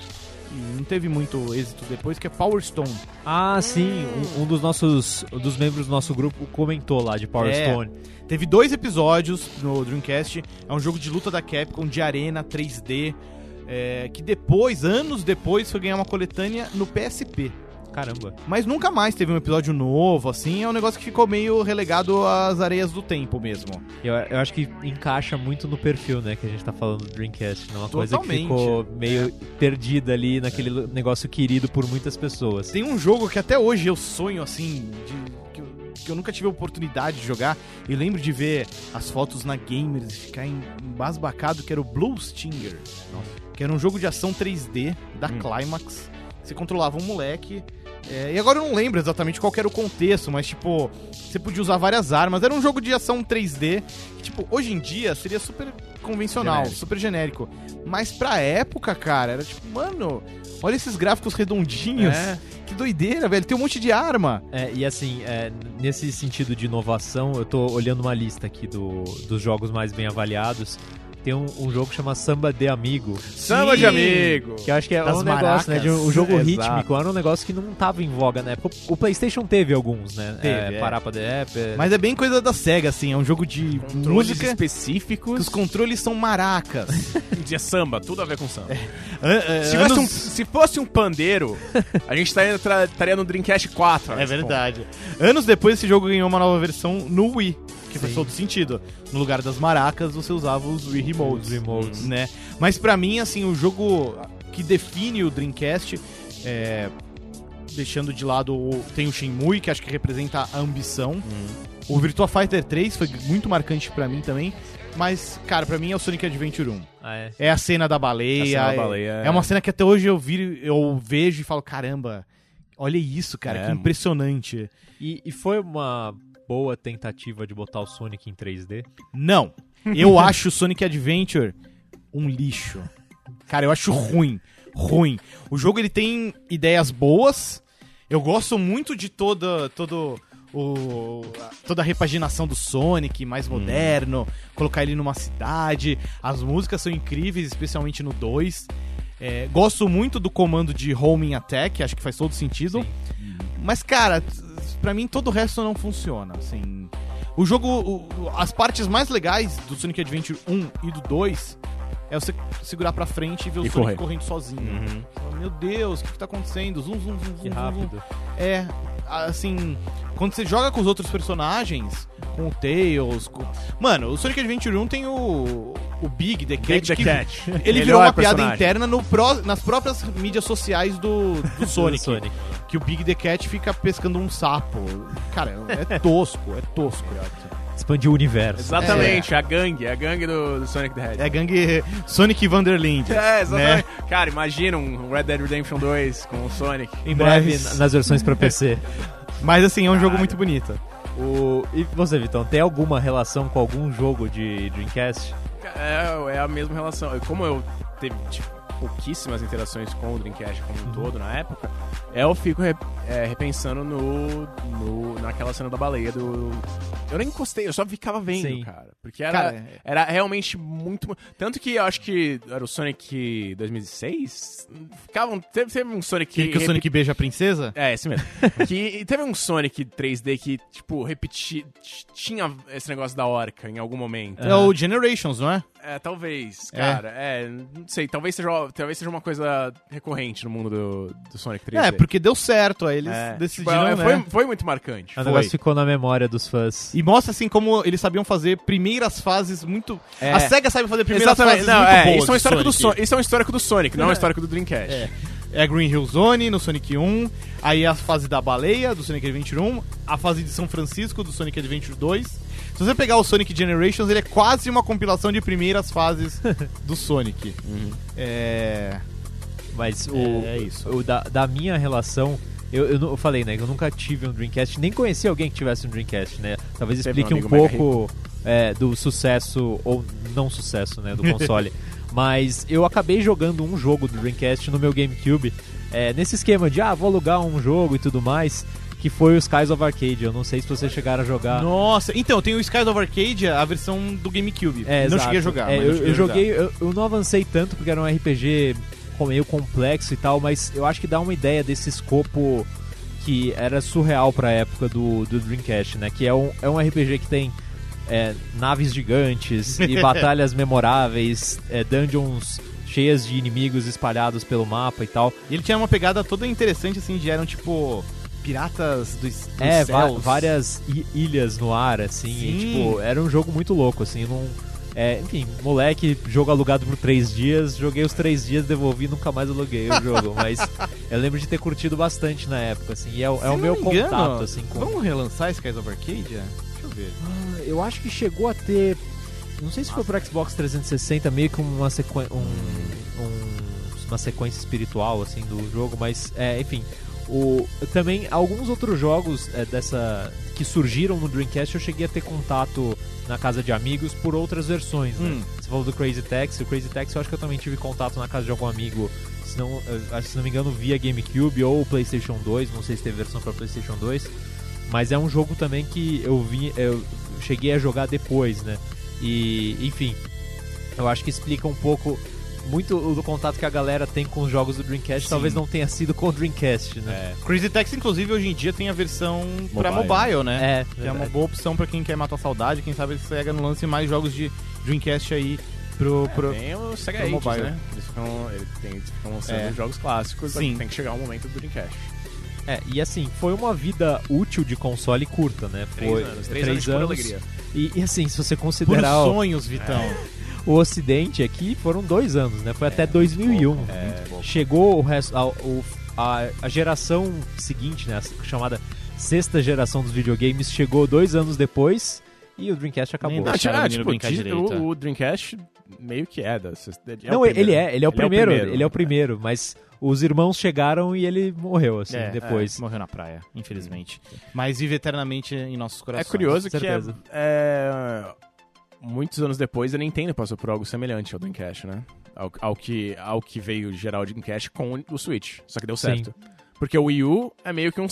S1: e não teve muito êxito depois, que é Power Stone.
S3: Ah, sim. Um, um dos nossos um dos membros do nosso grupo comentou lá de Power
S1: É.
S3: Stone.
S1: Teve dois episódios no Dreamcast. É um jogo de luta da Capcom de arena 3D. é, que depois, anos depois, foi ganhar uma coletânea no PSP.
S3: Caramba.
S1: Mas nunca mais teve um episódio novo, assim. É um negócio que ficou meio relegado às areias do tempo mesmo.
S3: Eu, eu acho que encaixa muito no perfil, né, que a gente tá falando do Dreamcast. Né? Uma coisa que
S1: Totalmente.
S3: ficou meio perdida ali naquele negócio querido por muitas pessoas.
S1: Tem um jogo que até hoje eu sonho, assim, de, que, eu, nunca tive a oportunidade de jogar. E lembro de ver as fotos na Gamers e ficar em- embasbacado, que era o Blue Stinger. Que era um jogo de ação 3D da
S2: Hum.
S1: Climax. Você controlava um moleque. É, e agora eu não lembro exatamente qual era o contexto, mas tipo, você podia usar várias armas. Era um jogo de ação 3D que, tipo, hoje em dia seria super convencional,
S2: Genérico.
S1: super genérico. Mas pra época, cara, era tipo, mano, olha esses gráficos redondinhos.
S2: É.
S1: Que doideira, velho. Tem um monte de arma.
S3: É, e assim, é, nesse sentido de inovação, eu tô olhando uma lista aqui do, dos jogos mais bem avaliados. Tem um, um jogo que chama Samba de Amigo.
S2: Samba de
S1: Sim.
S2: amigo.
S3: Que eu acho que é
S1: Das
S3: um negócio, né? De um, um jogo
S2: Exato.
S3: rítmico, era um negócio que não tava em voga na época. O PlayStation teve alguns, né?
S1: Teve,
S3: é,
S1: é.
S3: Parapa de App. é-
S1: Mas é bem coisa da SEGA, assim. É um jogo de
S2: Controles
S1: música que
S2: específicos.
S1: os controles são maracas. <laughs>
S2: de samba, tudo a ver com samba.
S1: An- an-
S2: Se, fosse um, se fosse um pandeiro, a gente estaria, tra- estaria no Dreamcast 4.
S1: É
S2: nesse
S1: verdade. Anos depois, esse jogo ganhou uma nova versão no Wii. Que faz
S3: Sim.
S1: todo sentido. No lugar das maracas, você usava os Wii Remotes.
S3: Os remotes.
S1: Né? Mas pra mim, assim, o jogo que define o Dreamcast, é, deixando de lado, o, tem o Shenmue, que acho que representa a ambição. O Virtua Fighter 3 foi muito marcante pra mim também. Mas, cara, pra mim é o Sonic Adventure 1.
S3: Ah, é.
S1: É a cena da baleia.
S2: A cena da
S1: é-
S2: baleia,
S1: é.
S2: é.
S1: uma cena que até hoje eu, vi, eu vejo e falo, caramba, olha isso, cara,
S2: É,
S1: que impressionante.
S3: E, e foi uma boa tentativa de botar o Sonic em 3D?
S1: Não, <laughs> eu acho o Sonic Adventure um lixo. Cara, eu acho ruim, ruim. O jogo ele tem ideias boas. Eu gosto muito de toda todo o toda a repaginação do Sonic, mais moderno, colocar ele numa cidade. As músicas são incríveis, especialmente no 2. É, gosto muito do comando de homing attack, acho que faz todo sentido. Mas, cara, pra mim todo o resto não funciona, assim. O jogo, o- as partes mais legais do Sonic Adventure 1 e do 2 é você segurar pra frente e ver o
S2: E
S1: Sonic
S2: correr.
S1: correndo sozinho.
S2: Uhum.
S1: Meu Deus, o que, que tá acontecendo? Zum, zum, zum, zum,
S3: Que rápido.
S1: É, assim, quando você joga com os outros personagens, com o Tails, com... Mano, o Sonic Adventure 1 tem o, o Big, The Cat,
S2: Big the Cat.
S1: ele virou uma piada
S2: personagem.
S1: interna no pró- nas próprias mídias sociais do, do <laughs> Sonic.
S3: Sonic.
S1: Que o Big The Cat fica pescando um sapo. Cara, é tosco, é tosco.
S3: Expandiu o universo.
S2: Exatamente, a gangue, a gangue do, do Sonic the Hedgehog.
S1: É a gangue Sonic Vanderland.
S2: É, exatamente.
S1: Né?
S2: Cara, imagina um Red Dead Redemption 2 com o Sonic.
S3: Em breve,
S1: Mas-
S3: nas versões pra PC. <laughs>
S1: Mas assim, é um jogo
S2: Caralho.
S1: muito bonito.
S3: O... E você, Vitão, tem alguma relação com algum jogo de Dreamcast?
S2: É, é a mesma relação. Como eu teve tipo, pouquíssimas interações com o Dreamcast como
S1: Uhum.
S2: um todo na época, é, eu fico re- é, repensando no, no, naquela cena da baleia do. Eu nem encostei, eu só ficava vendo,
S3: Sim.
S2: cara. Porque era,
S1: Cara,
S2: era realmente muito. Tanto que eu acho que era o Sonic 2006. Ficavam, teve, teve um Sonic
S1: Que, que o Sonic beija a princesa?
S2: É, esse mesmo. <laughs> que teve um Sonic 3D que, tipo, repetia. Tinha esse negócio da orca em algum momento.
S1: É o Generations, não é?
S2: É, talvez,
S1: É.
S2: cara. É, não sei, talvez seja, talvez seja uma coisa recorrente no mundo do, do Sonic 3D.
S1: É, porque deu certo, aí eles
S2: É, tipo,
S1: decidiram,
S2: é,
S1: né?
S2: foi, foi muito marcante.
S3: O
S2: foi.
S3: negócio ficou na memória dos fãs.
S1: E mostra assim como eles sabiam fazer primeiras fases muito.
S2: É.
S1: A SEGA sabe fazer primeiras
S2: Exatamente,
S1: fases
S2: não,
S1: muito
S2: é,
S1: boas.
S2: isso é um histórico do
S1: Sonic.
S2: Isso é um histórico do Sonic, não é um histórico do Dreamcast.
S1: É. É a Green Hill Zone no Sonic 1, aí a fase da baleia do Sonic Adventure 1, a fase de São Francisco do Sonic Adventure 2. Se você pegar o Sonic Generations, ele é quase uma compilação de primeiras fases do Sonic. <laughs> É.
S3: Mas o,
S1: É, é isso.
S3: o da, da minha relação. Eu, eu, eu falei, né? que Eu nunca tive um Dreamcast, nem conheci alguém que tivesse um Dreamcast, né? Talvez
S2: um
S3: explique um,
S2: amigo mega
S3: pouco é, do sucesso, ou não sucesso, né? Do console. <laughs> Mas eu acabei jogando um jogo do Dreamcast no meu GameCube, é, nesse esquema de, ah, vou alugar um jogo e tudo mais, que foi o Skies of Arcade. Eu não sei se vocês chegaram a jogar.
S1: Nossa, então, tem o Skies of Arcade, a versão do GameCube.
S3: É,
S1: não
S3: exato.
S1: cheguei a jogar.
S3: É,
S1: mas
S3: eu,
S1: cheguei
S3: eu
S1: a jogar.
S3: joguei, eu, eu não avancei tanto porque era um RPG meio complexo e tal, mas eu acho que dá uma ideia desse escopo que era surreal pra época do, do Dreamcast, né? Que é um, é um RPG que tem é, naves gigantes e <laughs> batalhas memoráveis, é, dungeons cheias de inimigos espalhados pelo mapa e tal.
S1: E ele tinha uma pegada toda interessante, assim, de eram tipo. Piratas dos, dos
S3: É,
S1: céus.
S3: várias ilhas no ar, assim, e, tipo, era um jogo muito louco, assim, não... É, enfim, moleque, jogo alugado por três dias, joguei os três dias, devolvi e nunca mais aluguei o jogo, <laughs> mas eu lembro de ter curtido bastante na época, assim, e é, é o meu
S1: me engano,
S3: contato, assim, com...
S1: Vamos relançar Skies of Arcade? Deixa eu ver.
S3: Ah, Eu acho que chegou a ter, não sei se foi pro Xbox 360, meio que uma, sequen... um, um- uma sequência espiritual, assim, do jogo, mas, é, enfim... O, também alguns outros jogos é, dessa que surgiram no Dreamcast eu cheguei a ter contato na casa de amigos por outras versões, né?
S1: Hum.
S3: Você falou do Crazy Taxi, o Crazy Taxi eu acho que eu também tive contato na casa de algum amigo, se não, se não me engano via GameCube ou PlayStation 2, não sei se teve versão para PlayStation 2, mas é um jogo também que eu vi, eu cheguei a jogar depois, né? E enfim, eu acho que explica um pouco muito do contato que a galera tem com os jogos do Dreamcast,
S1: Sim.
S3: talvez não tenha sido com o Dreamcast, né?
S1: Crazy Taxi, inclusive, hoje em dia tem a versão pra
S2: Mobile.
S1: mobile, né?
S3: É,
S1: Que é uma boa opção pra quem quer matar a saudade. Quem sabe se pega no lance mais jogos de Dreamcast aí pro. pro...
S2: Tem o Sega
S1: pro
S2: Ages,
S1: mobile.
S2: né? Eles ficam, eles têm- eles ficam lançando
S1: É.
S2: jogos clássicos,
S1: Sim.
S2: tem que chegar o momento do Dreamcast.
S3: É, e assim, foi uma vida útil de console curta, né?
S2: Três
S3: Foi
S2: anos, três, anos de pura alegria.
S3: E, e assim, se você
S1: Por
S3: considerar o,
S1: sonhos, Vitão.
S3: O Ocidente aqui, foram dois anos, né? Foi até 2001.
S2: É,
S3: Chegou o resto, a, o- a, a geração seguinte, né? A chamada sexta geração dos videogames, chegou dois anos depois e o Dreamcast acabou.
S1: Nem
S2: Ah,
S1: o
S2: tipo,
S1: direito, é.
S2: o, o Dreamcast meio que é da. é
S3: Não,
S2: o
S3: ele
S2: primeiro.
S3: é, ele é o
S2: Ele é o
S3: primeiro,
S2: primeiro.
S3: ele é o primeiro, mas os irmãos chegaram e ele morreu, assim,
S1: É,
S3: depois.
S1: é, morreu na praia, infelizmente. Mas vive eternamente em nossos
S2: É
S1: corações.
S2: curioso
S3: com
S2: que é, é, muitos anos depois a Nintendo passou por algo semelhante ao Dreamcast, né? Ao, ao que, ao que veio gerar o Dreamcast com o Switch. Só que deu
S3: Sim.
S2: certo. Porque o Wii U é meio que um.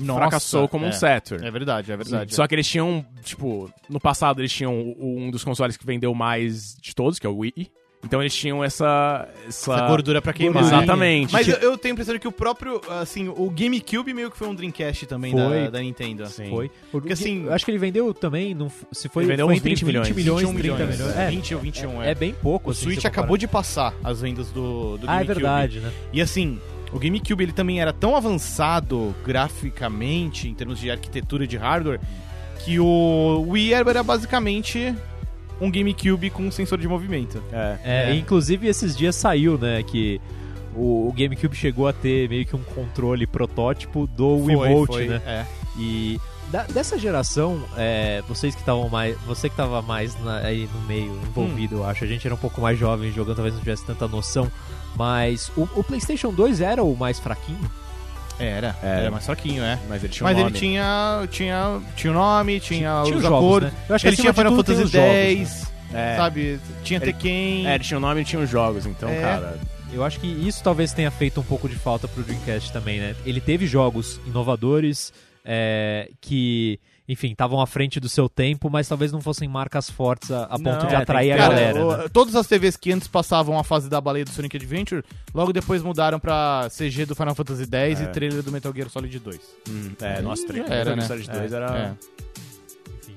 S1: Nossa,
S2: fracassou como
S1: é.
S2: um Saturn.
S1: É verdade, é verdade.
S2: Só que eles tinham, tipo, no passado eles tinham um dos consoles que vendeu mais de todos, que é o Wii. Então eles tinham essa. Essa,
S1: Essa gordura pra queimar.
S2: Exatamente.
S1: Mas eu, eu tenho a impressão de que o próprio, assim, o GameCube meio que foi um Dreamcast também
S3: Foi.
S1: da, da Nintendo.
S2: Sim.
S3: Foi.
S1: Porque, assim,
S3: eu acho que ele vendeu também, não se foi,
S2: Ele vendeu
S3: foi
S2: uns
S3: entre
S2: 20 milhões.
S3: milhões,
S1: 21
S3: 30 milhões. É,
S1: 20 ou 21, é.
S3: é bem pouco.
S1: o
S3: assim,
S1: Switch acabou de passar as vendas do, do
S3: Ah, é
S1: GameCube.
S3: verdade, né?
S1: E assim, o GameCube ele também era tão avançado graficamente, em termos de arquitetura de hardware, que o Wii era basicamente um GameCube com sensor de movimento.
S2: É.
S3: É,
S1: É.
S3: Inclusive, esses dias saiu, né, que o, o GameCube chegou a ter meio que um controle protótipo do Wiimote,
S1: foi,
S3: né?
S1: É.
S3: E da- dessa geração, é, vocês que estavam mais. Você que estava mais na- aí no meio envolvido, eu acho. A gente era um pouco mais jovem jogando, talvez não tivesse tanta noção. Mas o, o PlayStation 2 era o mais fraquinho?
S1: Era,
S2: Era.
S1: era mais fraquinho, é.
S2: Mas ele tinha um
S1: Mas ele
S2: nome.
S1: tinha, tinha, tinha o nome, tinha,
S3: Tinha
S1: os
S3: os jogos,
S1: acordos.
S3: né? Eu acho que
S1: Ele tinha Final Fantasy
S3: jogos, né?
S1: X,
S2: É.
S1: sabe? Tinha
S2: Ele-
S1: Tekken.
S2: É, ele tinha o nome e tinha os jogos, então,
S1: É.
S2: cara.
S3: Eu acho que isso talvez tenha feito um pouco de falta pro Dreamcast também, né? Ele teve jogos inovadores é, que, enfim, estavam à frente do seu tempo, mas talvez não fossem marcas fortes a, a ponto
S2: Não,
S3: de
S2: é,
S3: atrair
S2: tem
S3: a
S1: Cara,
S3: galera.
S1: o-
S3: né?
S1: todas as TVs que antes passavam a fase da baleia do Sonic Adventure, logo depois mudaram pra CG do Final Fantasy X
S2: É.
S1: e trailer do Metal Gear Solid 2.
S2: Hum, é, nossa,
S1: Já
S2: três
S1: era, né?
S2: Solid 2
S1: É,
S2: era.
S1: é.
S3: Enfim,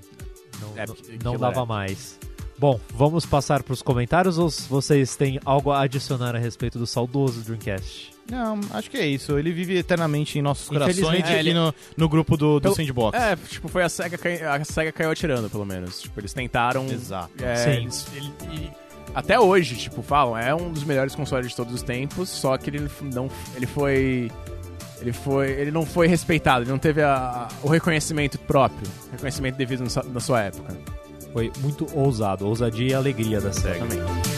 S3: não,
S2: É,
S3: não- não dava
S2: é.
S3: mais. Bom, vamos passar pros comentários ou vocês têm algo a adicionar a respeito do saudoso Dreamcast?
S1: Não, acho que é isso. Ele vive eternamente em nossos corações e aqui
S2: ele-
S1: no, no grupo do, do
S2: Pelo-
S1: Sandbox.
S2: É, tipo, foi a SEGA, cai- a SEGA caiu atirando, pelo menos. Tipo, eles tentaram.
S1: Exato.
S2: É,
S3: Sim.
S2: eles- ele- e até hoje, tipo, falam, é um dos melhores consoles de todos os tempos, só que ele não. Ele foi. Ele foi. Ele não foi respeitado, ele não teve a- o reconhecimento próprio, reconhecimento devido na sua- na sua época.
S3: Foi muito ousado, ousadia e alegria da SEGA.
S2: Exatamente.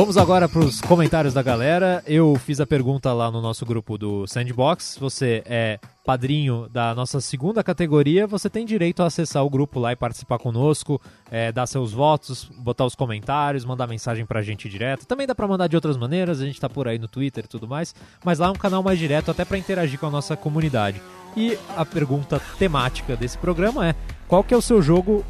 S3: Vamos agora para os comentários da galera. Eu fiz a pergunta lá no nosso grupo do Sandbox. Você é padrinho da nossa segunda categoria, você tem direito a acessar o grupo lá e participar conosco, é, dar seus votos, botar os comentários, mandar mensagem pra gente direto. Também dá pra mandar de outras maneiras, a gente tá por aí no Twitter e tudo mais, mas lá é um canal mais direto até pra interagir com a nossa comunidade. E a pergunta temática desse programa é: qual que é o seu jogo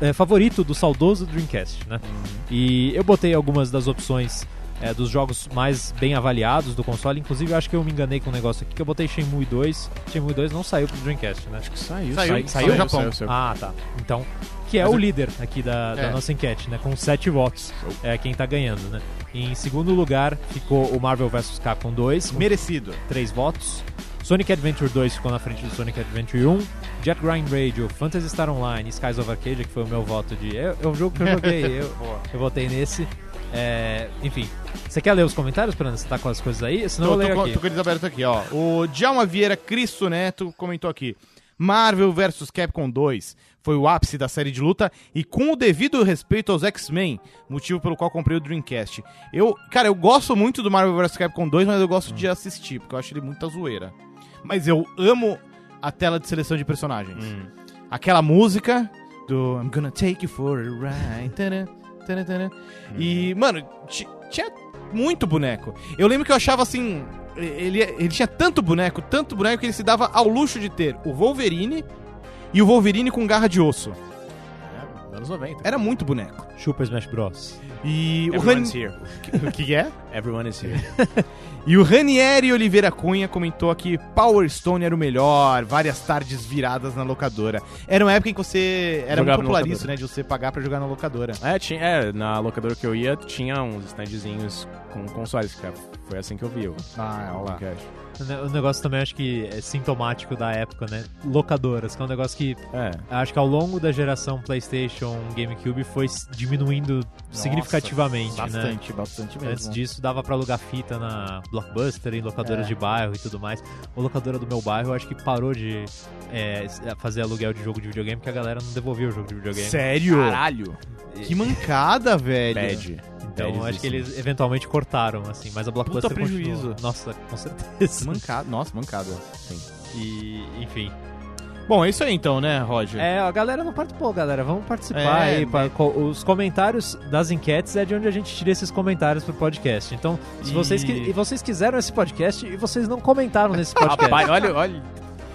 S3: é, favorito do saudoso Dreamcast, né? E eu botei algumas das opções é, dos jogos mais bem avaliados do console. Inclusive, eu acho que eu me enganei com um negócio aqui que eu botei Shenmue 2. Shenmue 2 não saiu pro Dreamcast, né?
S2: Acho que saiu.
S1: Saiu,
S3: saiu no
S1: Japão.
S3: Ah, tá. Então, que é
S1: Mas
S3: o
S1: eu-
S3: líder aqui da, da
S1: É.
S3: nossa enquete, né? Com 7 votos. É quem tá ganhando, né? Em segundo lugar ficou o Marvel vs Capcom 2, com
S1: Merecido.
S3: 3 votos. Sonic Adventure 2 ficou na frente do Sonic Adventure 1. Jet Grind Radio, Phantasy Star Online, Skies of Arcadia, que foi o meu voto de. É, é um jogo que eu joguei, <laughs> eu, eu votei nesse. É, enfim. Você quer ler os comentários, Fernando? Você tá com as coisas aí? Senão
S1: Tô,
S3: eu
S1: tô,
S3: leio
S1: com,
S3: aqui.
S1: tô com eles abertos aqui, ó. O Djalma Vieira Cristo Neto comentou aqui. Marvel vs Capcom 2 foi o ápice da série de luta e com o devido respeito aos X-Men, motivo pelo qual comprei o Dreamcast. Eu, cara, eu gosto muito do Marvel vs Capcom 2, mas eu gosto de assistir, porque eu acho ele muita zoeira. Mas eu amo a tela de seleção de personagens. Aquela música Do I'm gonna take you for a ride. Tana, tana, tana. E, mano, ti- tinha muito boneco. Eu lembro que eu achava assim. Ele, ele tinha tanto boneco, tanto boneco que ele se dava ao luxo de ter o Wolverine e o Wolverine com garra de osso.
S2: É, anos 90.
S1: Era muito boneco.
S3: Super Smash Bros.
S1: E o
S2: Everyone's
S1: Ran-
S2: here.
S1: O que é?
S2: Everyone is here. <laughs>
S1: E o Ranieri Oliveira Cunha comentou aqui: Power Stone era o melhor, várias tardes viradas na locadora. Era uma época em que você. Era
S2: Jogava
S1: muito popular isso, né? De você pagar pra jogar na locadora.
S2: é, tinha, é, na locadora que eu ia, tinha uns standzinhos com consoles, cara. Foi assim que eu vi o
S1: Ah,
S2: o
S1: olha lá.
S3: O ne- O negócio também acho que é sintomático da época, né? Locadoras, que é um negócio que
S2: É.
S3: acho que ao longo da geração PlayStation, GameCube foi diminuindo significativamente, né?
S1: Bastante, bastante mesmo.
S3: Antes disso, dava pra alugar fita na Blockbuster, em locadoras
S1: É.
S3: de bairro e tudo mais. A locadora do meu bairro, eu acho que parou de é, fazer aluguel de jogo de videogame, porque a galera não devolvia o jogo de videogame.
S1: Sério?
S2: Caralho.
S1: Que mancada, velho.
S2: Bad.
S3: Então, acho que eles eventualmente cortaram, assim. Mas a Blockbuster
S1: Puta prejuízo.
S3: continuou. Nossa, com certeza.
S1: Mancada. Nossa, mancada. Sim.
S3: E, enfim.
S1: Bom, é isso aí então, né, Roger?
S3: É, a galera não participou, galera. Vamos participar
S1: É,
S3: aí.
S1: né?
S3: co- os comentários das enquetes é de onde a gente tira esses comentários pro podcast. Então, se
S1: E-
S3: vocês, e vocês quiseram esse podcast e vocês não comentaram nesse podcast.
S2: Rapaz, olha, olha.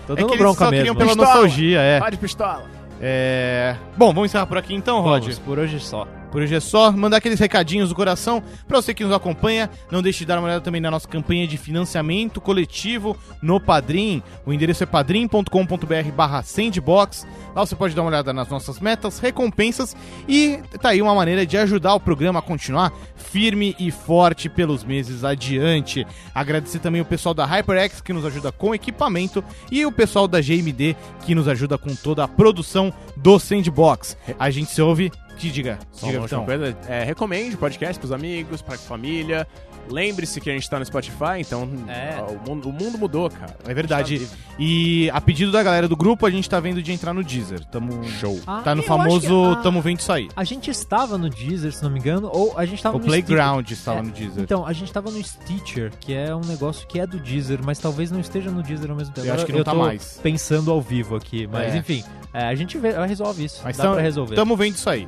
S3: Tô
S1: É
S3: dando
S1: que eles
S3: bronca
S1: só
S3: mesmo.
S1: pela
S2: Pistola.
S1: nostalgia, é.
S2: De pistola.
S1: é. Bom, vamos encerrar por aqui então, Roger.
S3: Vamos, por hoje só.
S1: Por hoje é só. Mandar aqueles recadinhos do coração pra você que nos acompanha. Não deixe de dar uma olhada também na nossa campanha de financiamento coletivo no Padrim. O endereço é padrim.com.br barra sandbox. Lá você pode dar uma olhada nas nossas metas, recompensas e tá aí uma maneira de ajudar o programa a continuar firme e forte pelos meses adiante. Agradecer também o pessoal da HyperX que nos ajuda com equipamento e o pessoal da GMD que nos ajuda com toda a produção do Sandbox. A gente se ouve. Que diga,
S2: Só
S1: diga
S2: uma
S1: então.
S2: coisa, é, recomende o podcast pros amigos, pra família. Lembre-se que a gente tá no Spotify, então
S3: É.
S2: ó, o, mundo, o mundo mudou, cara.
S1: É verdade.
S2: A tá
S1: E a pedido da galera do grupo, a gente tá vendo de entrar no Deezer. Tamo...
S2: Show.
S3: Ah,
S1: Tá no
S3: eu
S1: famoso
S3: que- ah,
S1: Tamo Vendo Isso Aí.
S3: A gente estava no Deezer, se não me engano, ou a gente estava
S1: O
S3: no
S1: Playground estava
S3: É,
S1: no Deezer.
S3: Então, a gente tava no Stitcher, que é um negócio que é do Deezer, mas talvez não esteja no Deezer ao mesmo tempo.
S1: Eu acho que não tá
S3: tô
S1: mais.
S3: pensando ao vivo aqui, mas
S1: É.
S3: enfim, é, a gente vê, ela resolve isso.
S1: Mas
S3: Dá
S1: tamo,
S3: pra resolver.
S1: Tamo vendo isso aí.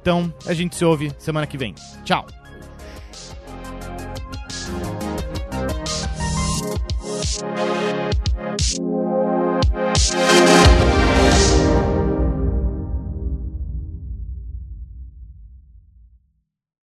S1: Então, a gente se ouve semana que vem. Tchau!